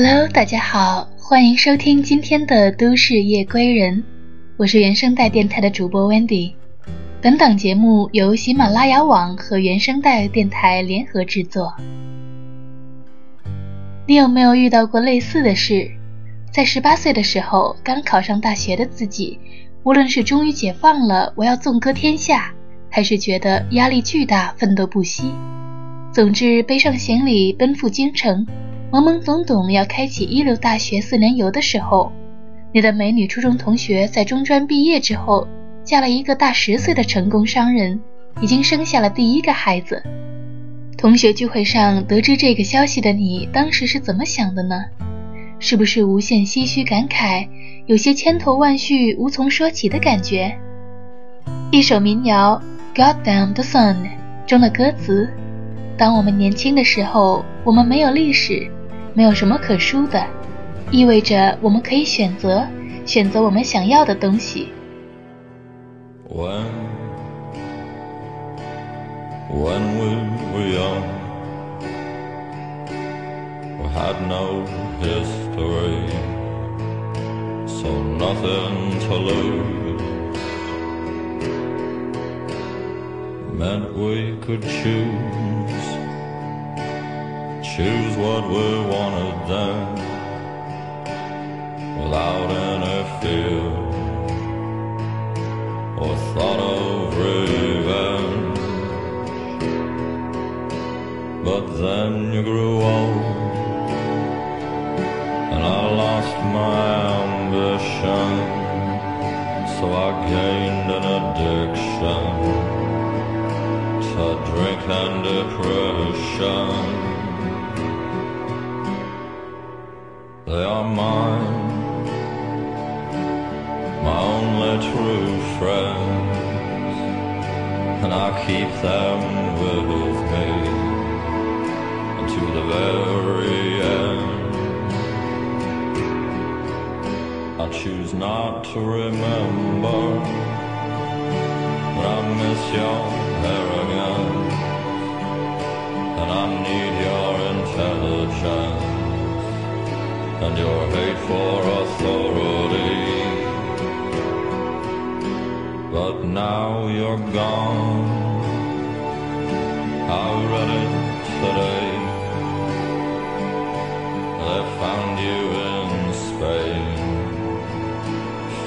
Hello，大家好，欢迎收听今天的都市夜归人，我是原声带电台的主播 Wendy。本档节目由喜马拉雅网和原声带电台联合制作。你有没有遇到过类似的事？在十八岁的时候，刚考上大学的自己。无论是终于解放了，我要纵歌天下，还是觉得压力巨大，奋斗不息，总之背上行李奔赴京城，懵懵懂懂要开启一流大学四年游的时候，你的美女初中同学在中专毕业之后，嫁了一个大十岁的成功商人，已经生下了第一个孩子。同学聚会上得知这个消息的你，当时是怎么想的呢？是不是无限唏嘘感慨？有些千头万绪无从说起的感觉。一首民谣《God Damn the Sun》中的歌词：当我们年轻的时候，我们没有历史，没有什么可输的，意味着我们可以选择，选择我们想要的东西。When when we were young, we had no history. so nothing to lose. Meant we could choose, choose what we wanted then, without any fear or thought of revenge. But then you grew old, and I lost my ambition, so I gained an addiction to drink and depression. True friends, and I keep them with me to the very end. I choose not to remember when I miss your arrogance and I need your intelligence and your hate for authority. But now you're gone. I read it today. They found you in Spain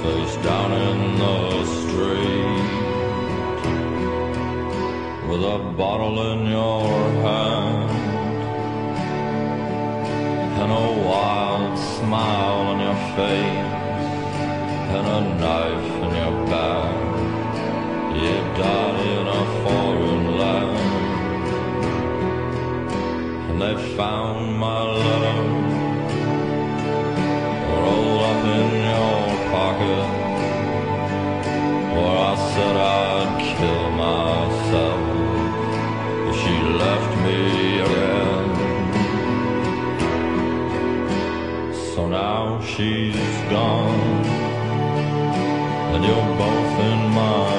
face down in the street with a bottle in your hand and a wild smile on your face and a knife foreign land and they found my letter rolled up in your pocket where I said I'd kill myself she left me again. So now she's gone and you're both in my.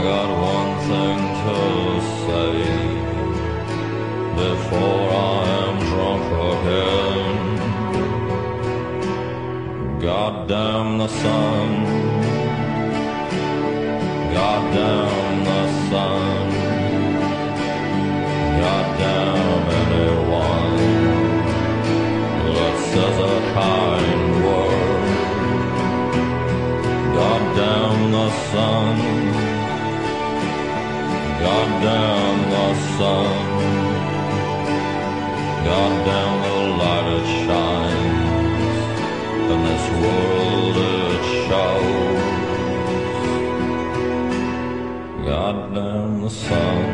I got one thing to say before I am drunk again. God damn the sun. God damn the sun. God damn anyone that says a kind word. God damn the sun. God down the sun, God down the light it shines, in this world it shows. God down the sun.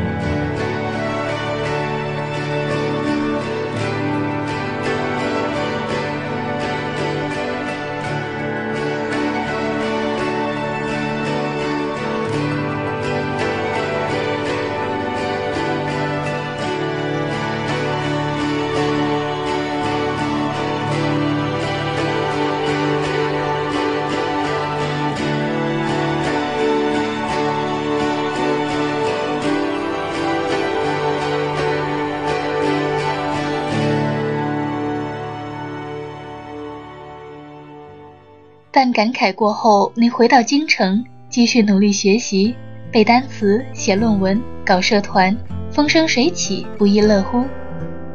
感慨过后，你回到京城，继续努力学习，背单词、写论文、搞社团，风生水起，不亦乐乎。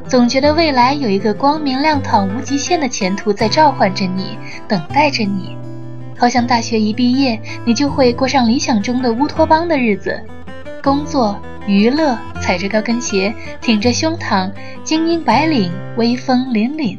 总觉得未来有一个光明亮堂、无极限的前途在召唤着你，等待着你。好像大学一毕业，你就会过上理想中的乌托邦的日子，工作、娱乐，踩着高跟鞋，挺着胸膛，精英白领，威风凛凛。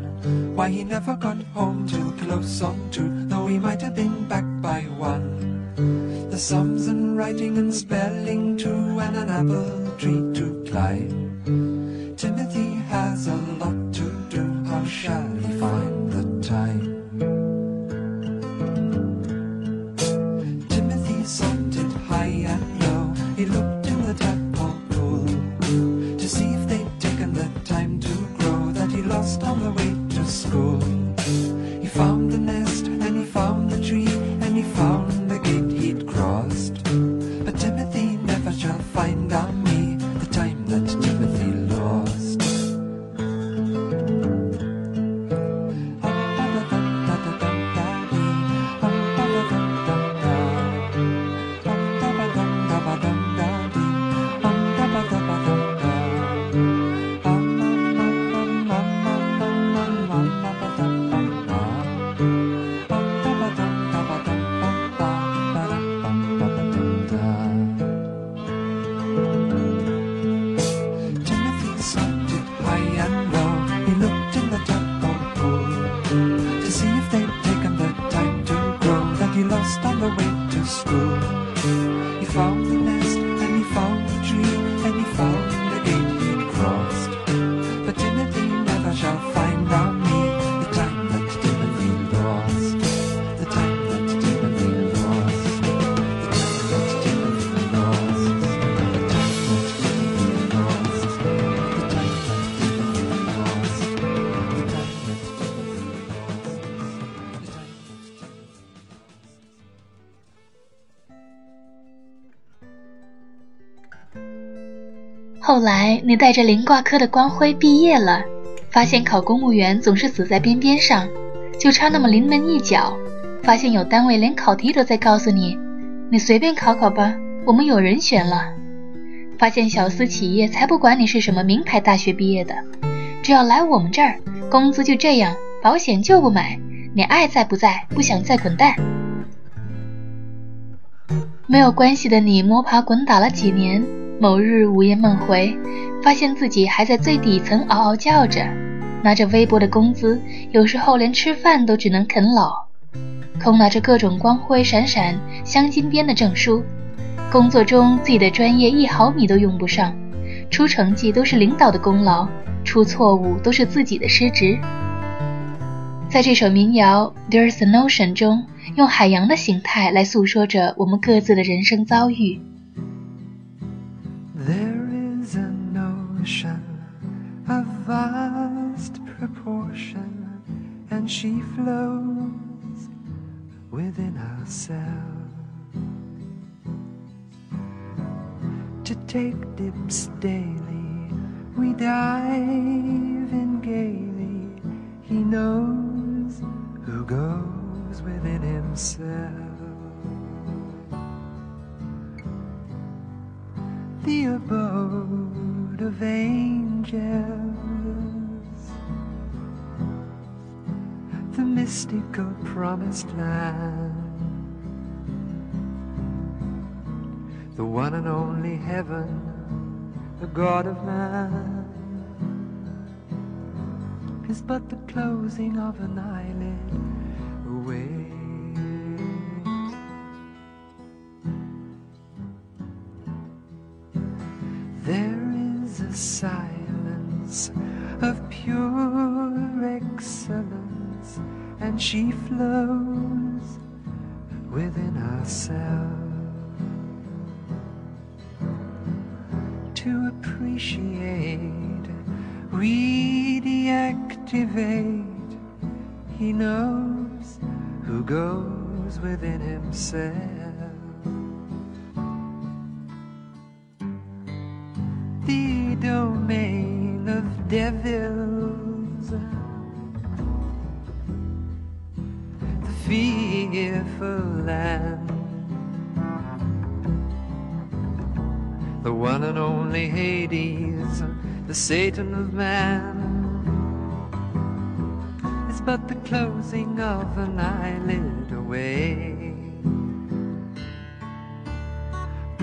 Why he never got home till close on two, though he might have been back by one. The sums and writing and spelling too, and an apple tree to climb. Timothy has a lot to do, how shall 后来，你带着零挂科的光辉毕业了，发现考公务员总是死在边边上，就差那么临门一脚。发现有单位连考题都在告诉你，你随便考考吧，我们有人选了。发现小私企业才不管你是什么名牌大学毕业的，只要来我们这儿，工资就这样，保险就不买，你爱在不在，不想再滚蛋。没有关系的你摸爬滚打了几年，某日午夜梦回，发现自己还在最底层嗷嗷叫着，拿着微薄的工资，有时候连吃饭都只能啃老，空拿着各种光辉闪闪、镶金边的证书，工作中自己的专业一毫米都用不上，出成绩都是领导的功劳，出错误都是自己的失职。在这首民谣《There's an Ocean》中，用海洋的形态来诉说着我们各自的人生遭遇。 There is an ocean of vast proportion, and she flows within ourselves. To take dips daily. We dive in gaily. He knows who goes within himself. The abode of angels, the mystical promised land. the one and only heaven, the God of man, is but the closing of an eyelid the of man, is but the closing of an eyelid away.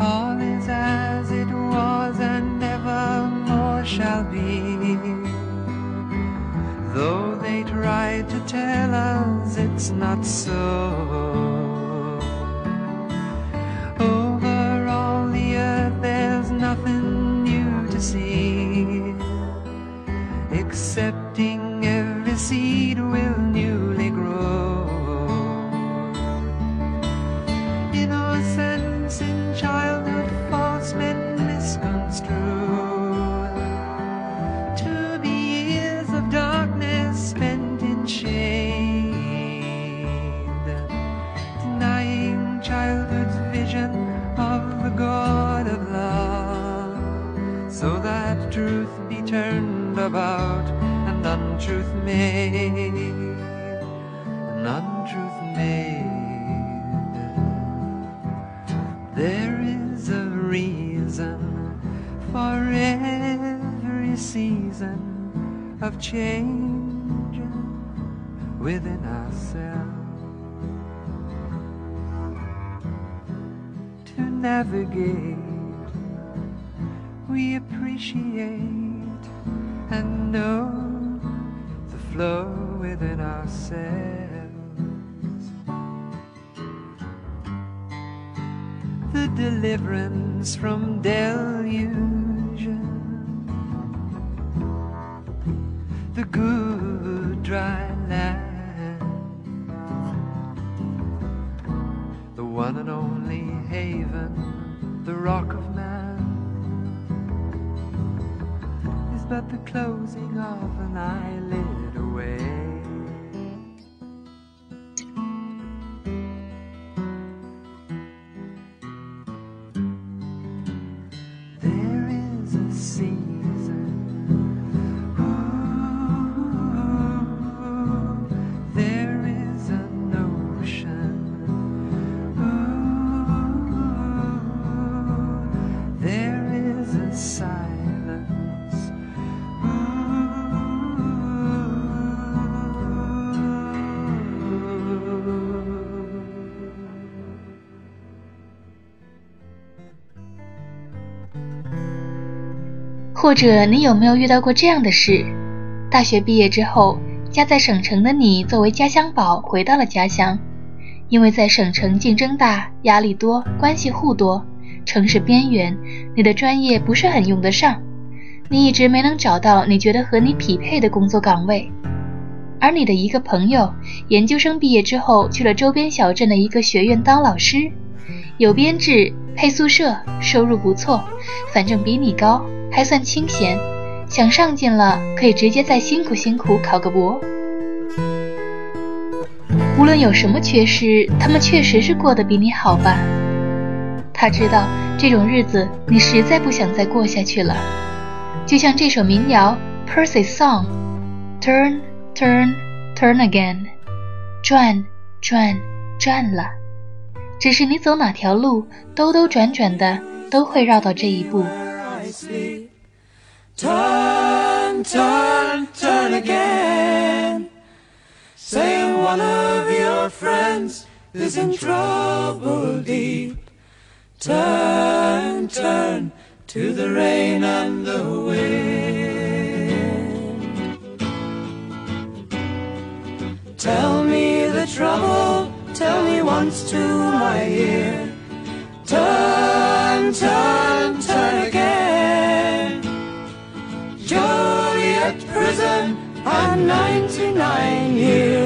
All is as it was and never more shall be. Though they try to tell us it's not so. About and untruth made, and untruth made. There is a reason for every season of change within ourselves. to navigate. We appreciate from delusion. 或者你有没有遇到过这样的事？大学毕业之后，家在省城的你作为家乡宝回到了家乡，因为在省城竞争大、压力多、关系户多，城市边缘，你的专业不是很用得上，你一直没能找到你觉得和你匹配的工作岗位。而你的一个朋友，研究生毕业之后去了周边小镇的一个学院当老师，有编制，配宿舍，收入不错，反正比你高，还算清闲想上进了可以直接再辛苦辛苦考个博无论有什么缺失他们确实是过得比你好吧。他知道这种日子你实在不想再过下去了。就像这首民谣 percy song turn turn turn again 转转转了。只是你走哪条路兜兜转转的都会绕到这一步。sleep. Turn, turn, turn again. Saying one of your friends is in trouble deep. Turn, turn to the rain and the wind. Tell me the trouble, tell me once to my ear. Turn, turn, turn again. I'm 99 years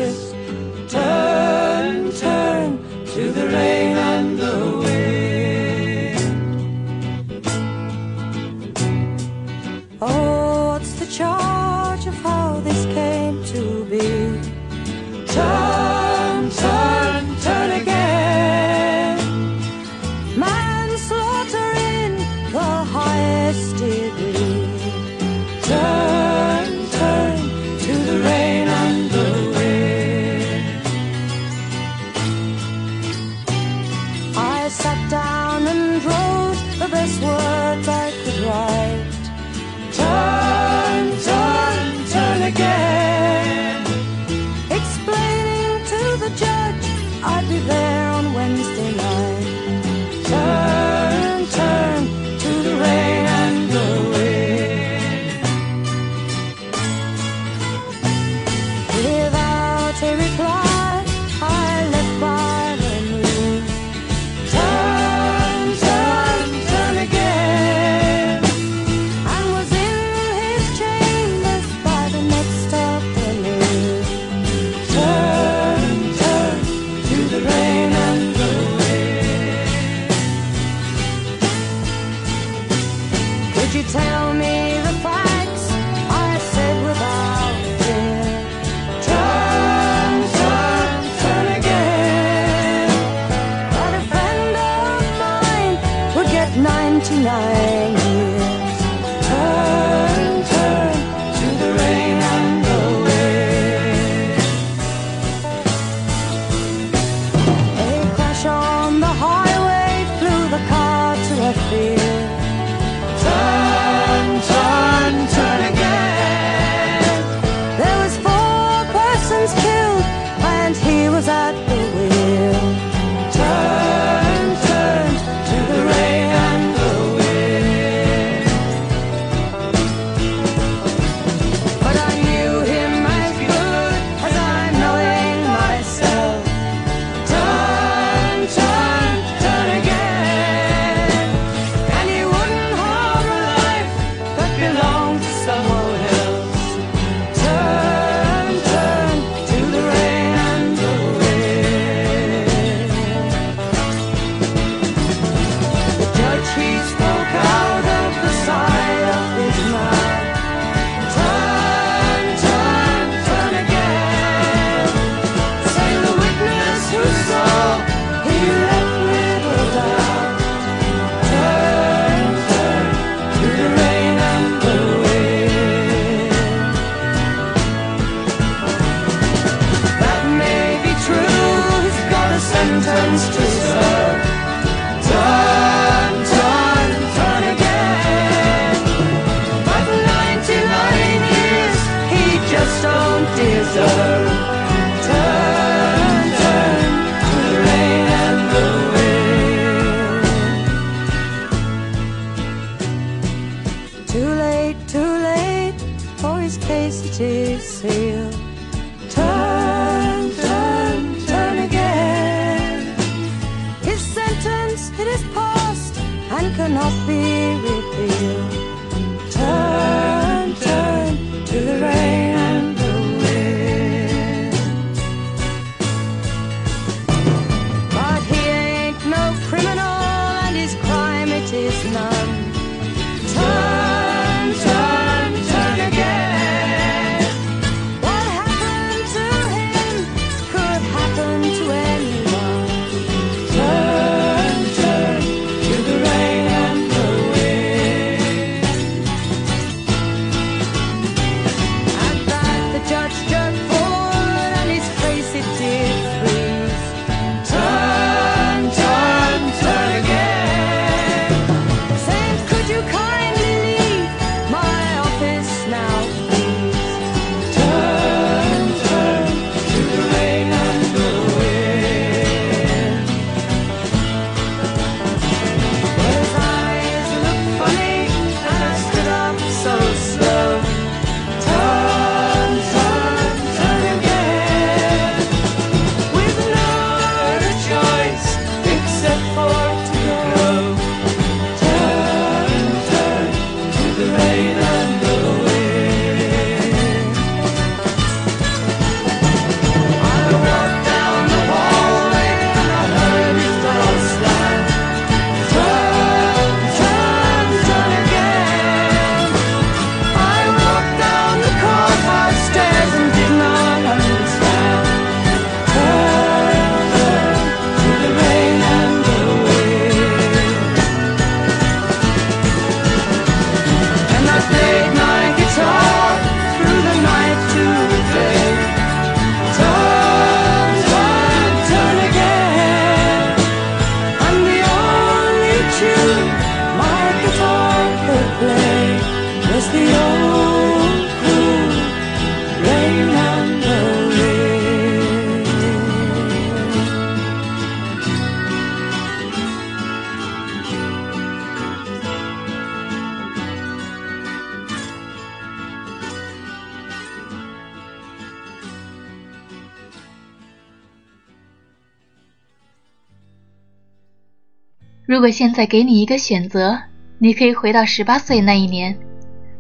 果现在给你一个选择，你可以回到十八岁那一年。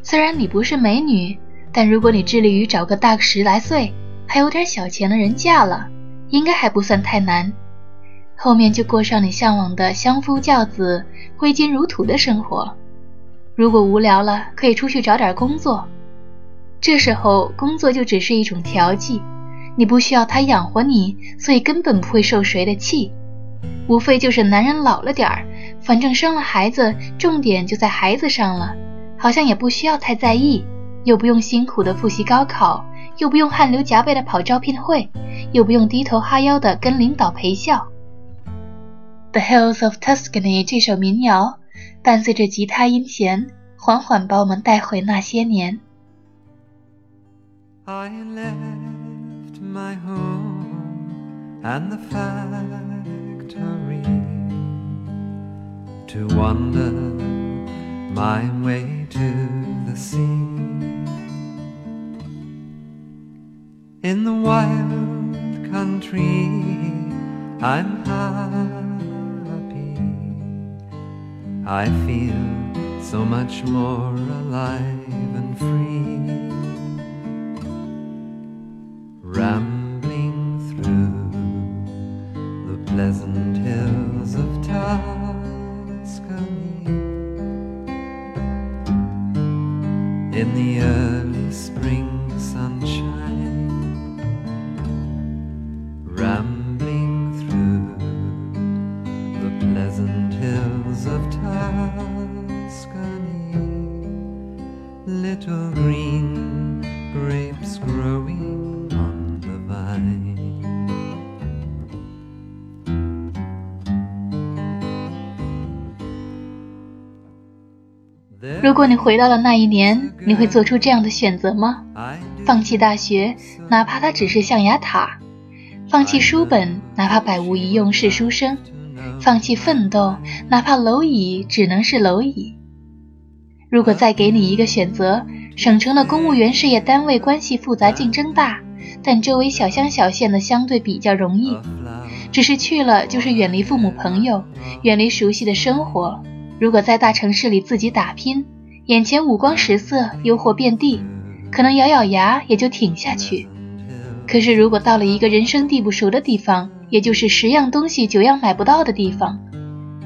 虽然你不是美女，但如果你致力于找个大个十来岁，还有点小钱的人嫁了，应该还不算太难。后面就过上你向往的相夫教子、挥金如土的生活。如果无聊了，可以出去找点工作。这时候工作就只是一种调剂，你不需要他养活你，所以根本不会受谁的气。无非就是男人老了点儿，反正生了孩子，重点就在孩子上了，好像也不需要太在意，又不用辛苦的复习高考，又不用汗流浃背的跑招聘会，又不用低头哈腰的跟领导陪笑。《The Hills of Tuscany》这首民谣，伴随着吉他音弦，缓缓把我们带回那些年。I left my home and the factory to wander my way to the sea. In the wild country, I'm happy. I feel so much more alive and free. Rambling through the pleasant 果你回到了那一年，你会做出这样的选择吗？放弃大学，哪怕它只是象牙塔；放弃书本，哪怕百无一用是书生；放弃奋斗，哪怕蝼蚁只能是蝼蚁。如果再给你一个选择，省城的公务员事业单位关系复杂、竞争大，但周围小乡小县的相对比较容易，只是去了就是远离父母朋友，远离熟悉的生活。如果在大城市里自己打拼，眼前五光十色，诱惑遍地，可能咬咬牙也就挺下去。可是如果到了一个人生地不熟的地方，也就是十样东西九样买不到的地方，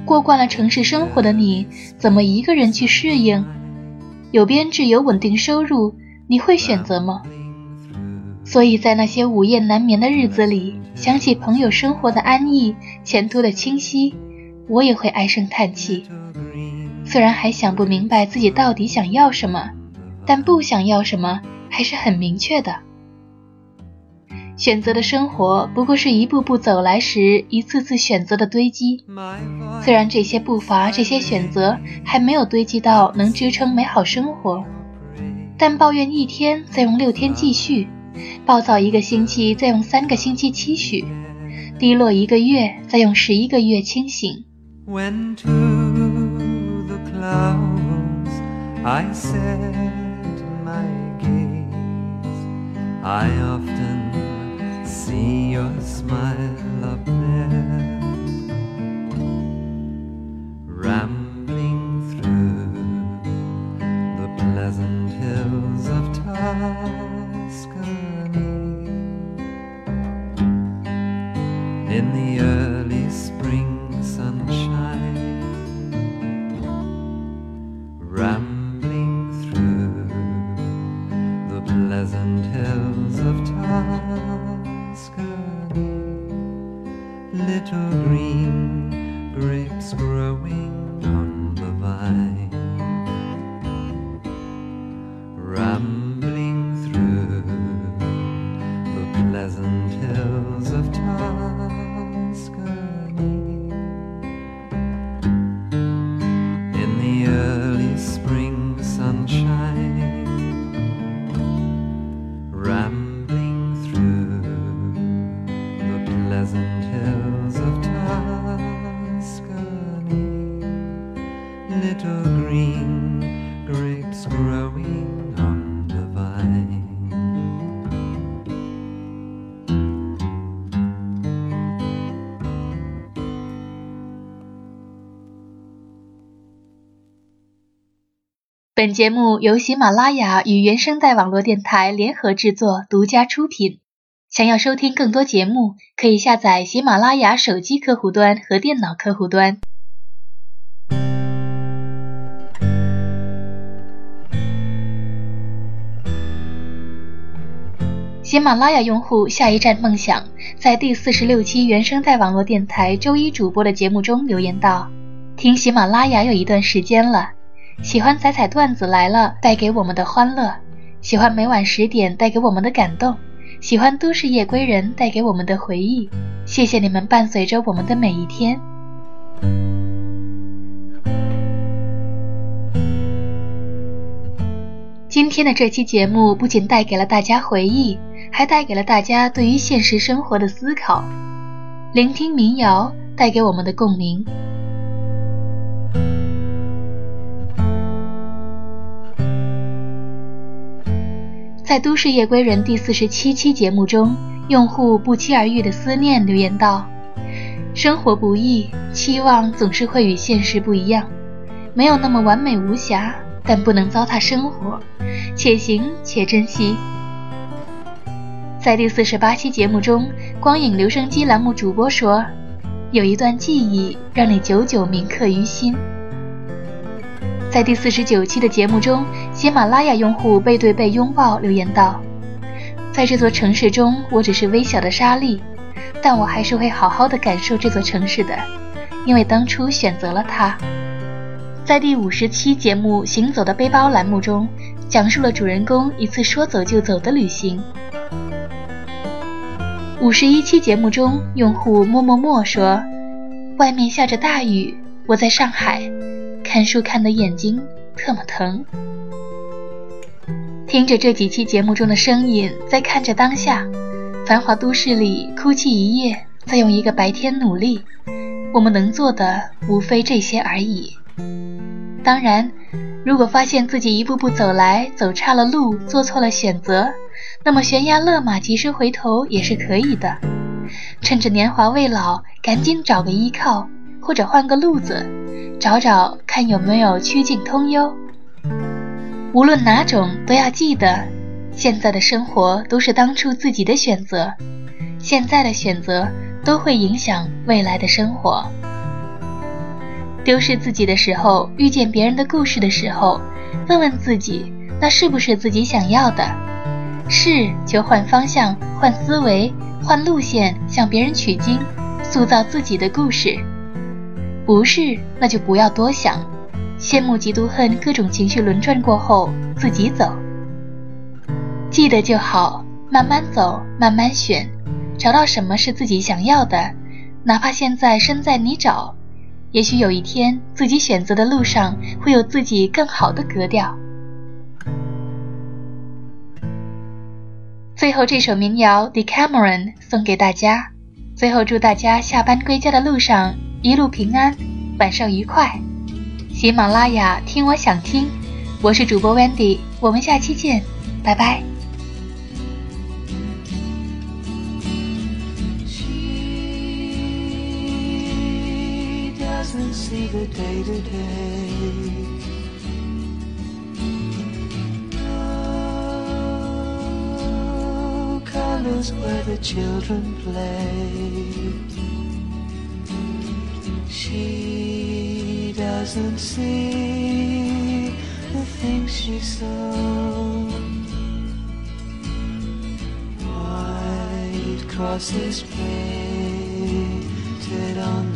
过惯了城市生活的你，怎么一个人去适应？有编制、有稳定收入，你会选择吗？所以在那些午夜难眠的日子里，想起朋友生活的安逸，前途的清晰，我也会唉声叹气。虽然还想不明白自己到底想要什么，但不想要什么还是很明确的。选择的生活不过是一步步走来时一次次选择的堆积。虽然这些步伐、这些选择还没有堆积到能支撑美好生活，但抱怨一天再用六天继续，暴躁一个星期再用三个星期期许，低落一个月再用十一个月清醒。I set my gaze, I often see your smile up there, 本节目由喜马拉雅与原声带网络电台联合制作，独家出品。想要收听更多节目，可以下载喜马拉雅手机客户端和电脑客户端。喜马拉雅用户下一站梦想在第四十六期原声带网络电台周一主播的节目中留言道：“听喜马拉雅有一段时间了。”喜欢彩彩段子来了带给我们的欢乐，喜欢每晚十点带给我们的感动，喜欢都市夜归人带给我们的回忆。谢谢你们伴随着我们的每一天。今天的这期节目不仅带给了大家回忆，还带给了大家对于现实生活的思考。聆听民谣带给我们的共鸣。在《都市夜归人》第四十七期节目中，用户不期而遇的思念留言道：“生活不易，期望总是会与现实不一样，没有那么完美无瑕，但不能糟蹋生活，且行且珍惜。”在第四十八期节目中，光影留声机栏目主播说：“有一段记忆让你久久铭刻于心。”在第四十九期的节目中，喜马拉雅用户背对背拥抱留言道：“在这座城市中，我只是微小的沙粒，但我还是会好好的感受这座城市的，因为当初选择了它。”在第五十期节目《行走的背包》栏目中，讲述了主人公一次说走就走的旅行。五十一期节目中，用户默默默说：“外面下着大雨，我在上海。”看书看的眼睛特么疼，听着这几期节目中的声音，在看着当下，繁华都市里哭泣一夜，再用一个白天努力，我们能做的无非这些而已。当然，如果发现自己一步步走来，走差了路，做错了选择，那么悬崖勒马，及时回头也是可以的。趁着年华未老，赶紧找个依靠，或者换个路子。找找看有没有曲径通幽。无论哪种，都要记得，现在的生活都是当初自己的选择，现在的选择都会影响未来的生活。丢失自己的时候，遇见别人的故事的时候，问问自己，那是不是自己想要的？是就换方向、换思维、换路线，向别人取经，塑造自己的故事。不是，那就不要多想，羡慕、嫉妒、恨，各种情绪轮转过后，自己走。记得就好，慢慢走，慢慢选，找到什么是自己想要的，哪怕现在身在泥沼，也许有一天，自己选择的路上会有自己更好的格调。最后这首民谣《Decameron》送给大家，最后祝大家下班归家的路上。一路平安，晚上愉快。喜马拉雅听我想听，我是主播 Wendy，我们下期见，拜拜。Where the children play doesn't see the things she saw. White crosses painted on the.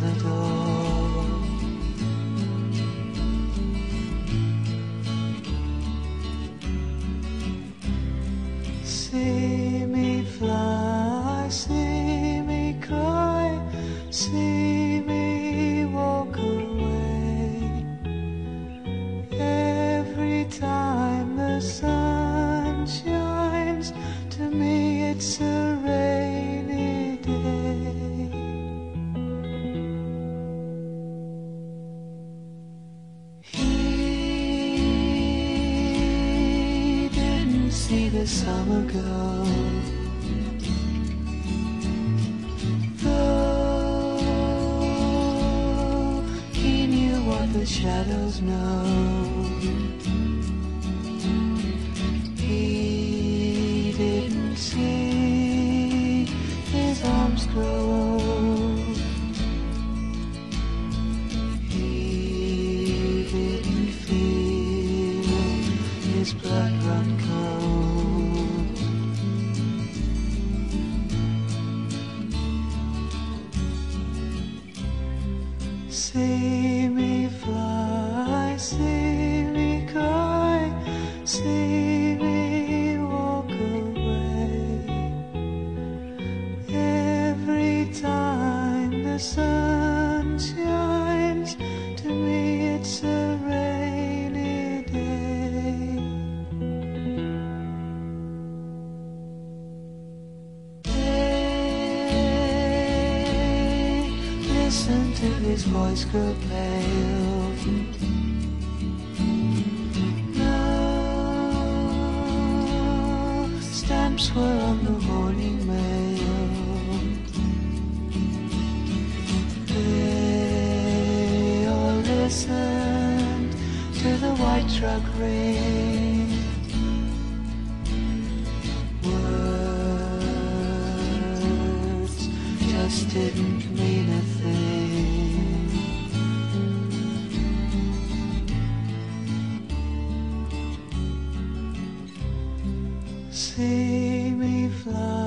shadows know. He didn't see his arms grow lights grow pale. Love stamps were on the morning mail. They all listened to the white truck ring. Words just didn't. fly.